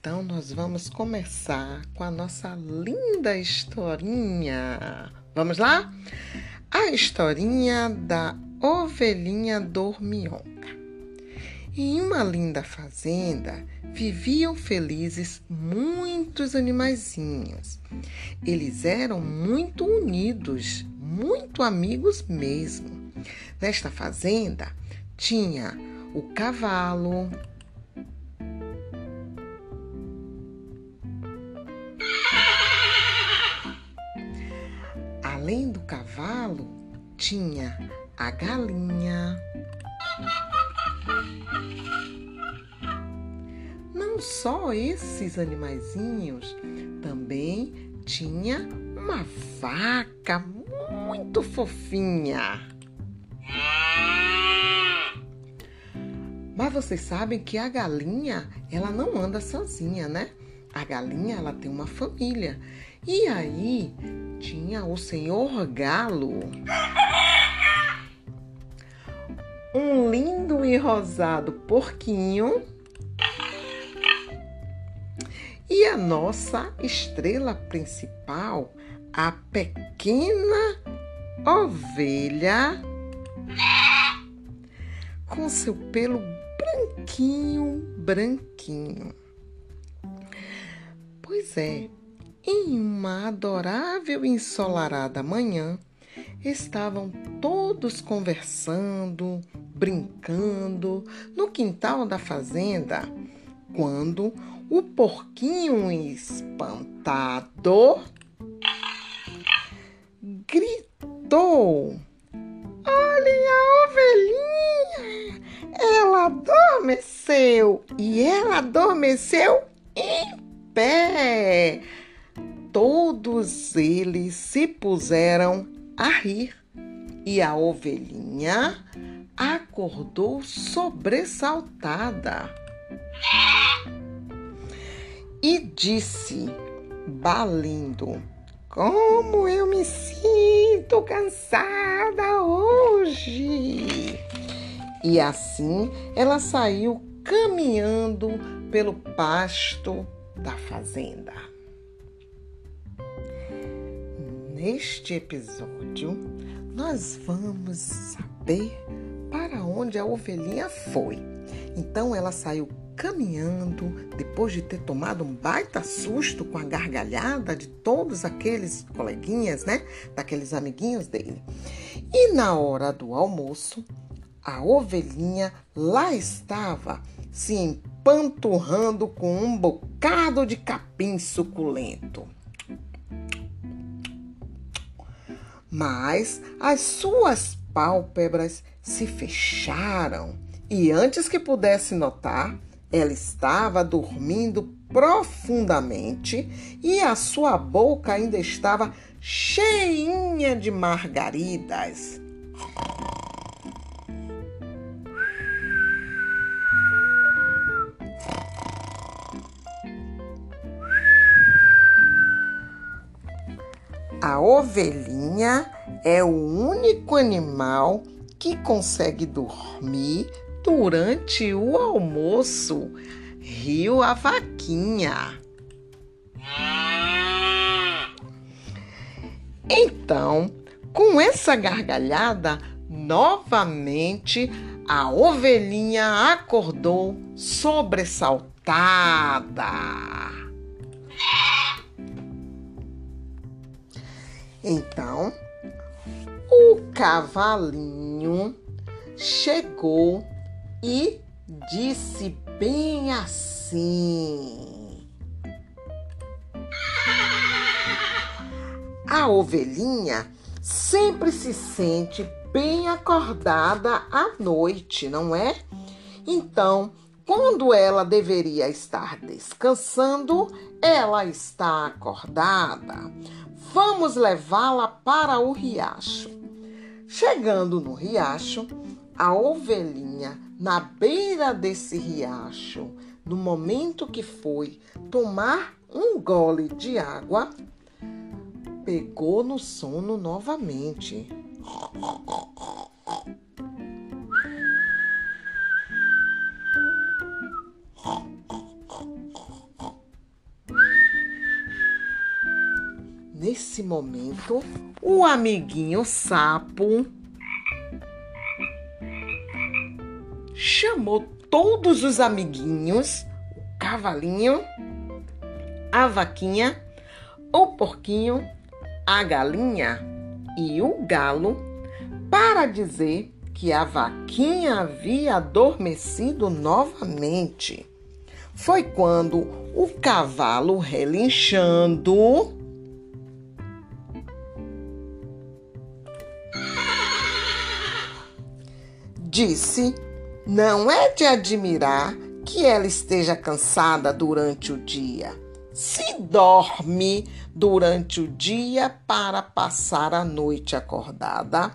Então, nós vamos começar com a nossa linda historinha. Vamos lá? A historinha da ovelhinha dormionca. Em uma linda fazenda viviam felizes muitos animaizinhos. Eles eram muito unidos, muito amigos mesmo. Nesta fazenda tinha o cavalo, Além do cavalo, tinha a galinha. Não só esses animaizinhos, também tinha uma vaca muito fofinha. Mas vocês sabem que a galinha, ela não anda sozinha, né? A galinha, ela tem uma família. E aí, tinha o senhor Galo. Um lindo e rosado porquinho. E a nossa estrela principal, a pequena ovelha, com seu pelo branquinho, branquinho. Pois é, em uma adorável e ensolarada manhã, estavam todos conversando, brincando no quintal da fazenda, quando o porquinho espantado gritou: Olhem a ovelhinha! Ela adormeceu e ela adormeceu em pé todos eles se puseram a rir e a ovelhinha acordou sobressaltada e disse, balindo: Como eu me sinto cansada hoje! E assim ela saiu caminhando pelo pasto da fazenda. Neste episódio, nós vamos saber para onde a ovelhinha foi. Então, ela saiu caminhando depois de ter tomado um baita susto com a gargalhada de todos aqueles coleguinhas, né? Daqueles amiguinhos dele. E na hora do almoço, a ovelhinha lá estava se empanturrando com um bocado de capim suculento. Mas as suas pálpebras se fecharam e antes que pudesse notar, ela estava dormindo profundamente e a sua boca ainda estava cheinha de margaridas. A ovelhinha é o único animal que consegue dormir durante o almoço. Riu a vaquinha. Então, com essa gargalhada, novamente a ovelhinha acordou sobressaltada. Então, o cavalinho chegou e disse bem assim: A ovelhinha sempre se sente bem acordada à noite, não é? Então, quando ela deveria estar descansando, ela está acordada. Vamos levá-la para o riacho. Chegando no riacho, a ovelhinha, na beira desse riacho, no momento que foi tomar um gole de água, pegou no sono novamente. Nesse momento, o amiguinho sapo chamou todos os amiguinhos, o cavalinho, a vaquinha, o porquinho, a galinha e o galo para dizer que a vaquinha havia adormecido novamente. Foi quando o cavalo relinchando disse: Não é de admirar que ela esteja cansada durante o dia. Se dorme durante o dia para passar a noite acordada,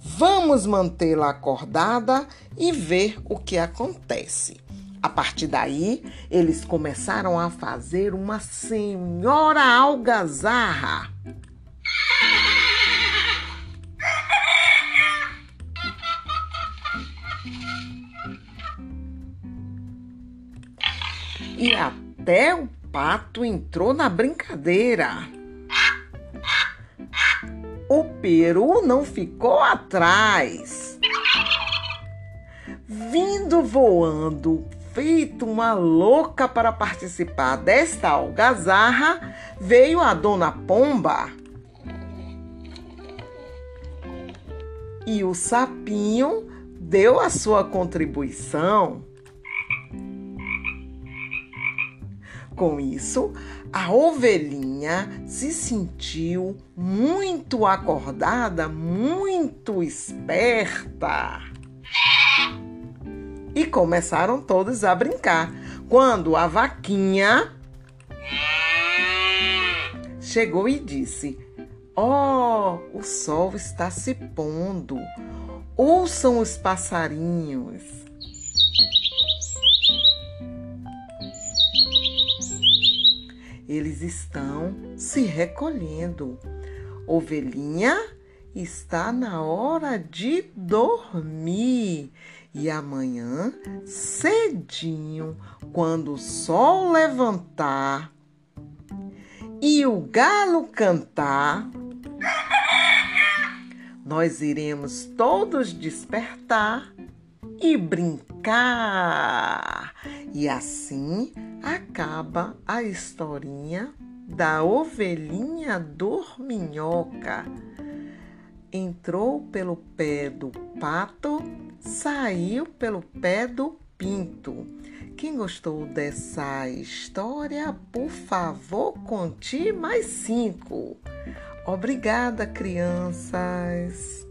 vamos mantê-la acordada e ver o que acontece. A partir daí, eles começaram a fazer uma senhora algazarra. E até o pato entrou na brincadeira. O peru não ficou atrás. Vindo voando, feito uma louca para participar desta algazarra, veio a dona Pomba. E o sapinho deu a sua contribuição. Com isso, a ovelhinha se sentiu muito acordada, muito esperta. E começaram todos a brincar. Quando a vaquinha chegou e disse: Oh, o sol está se pondo. Ouçam os passarinhos. Eles estão se recolhendo. Ovelhinha está na hora de dormir. E amanhã, cedinho, quando o sol levantar e o galo cantar, nós iremos todos despertar e brincar. E assim acaba a historinha da ovelhinha dorminhoca. Entrou pelo pé do pato, saiu pelo pé do pinto. Quem gostou dessa história, por favor, conte mais cinco. Obrigada, crianças.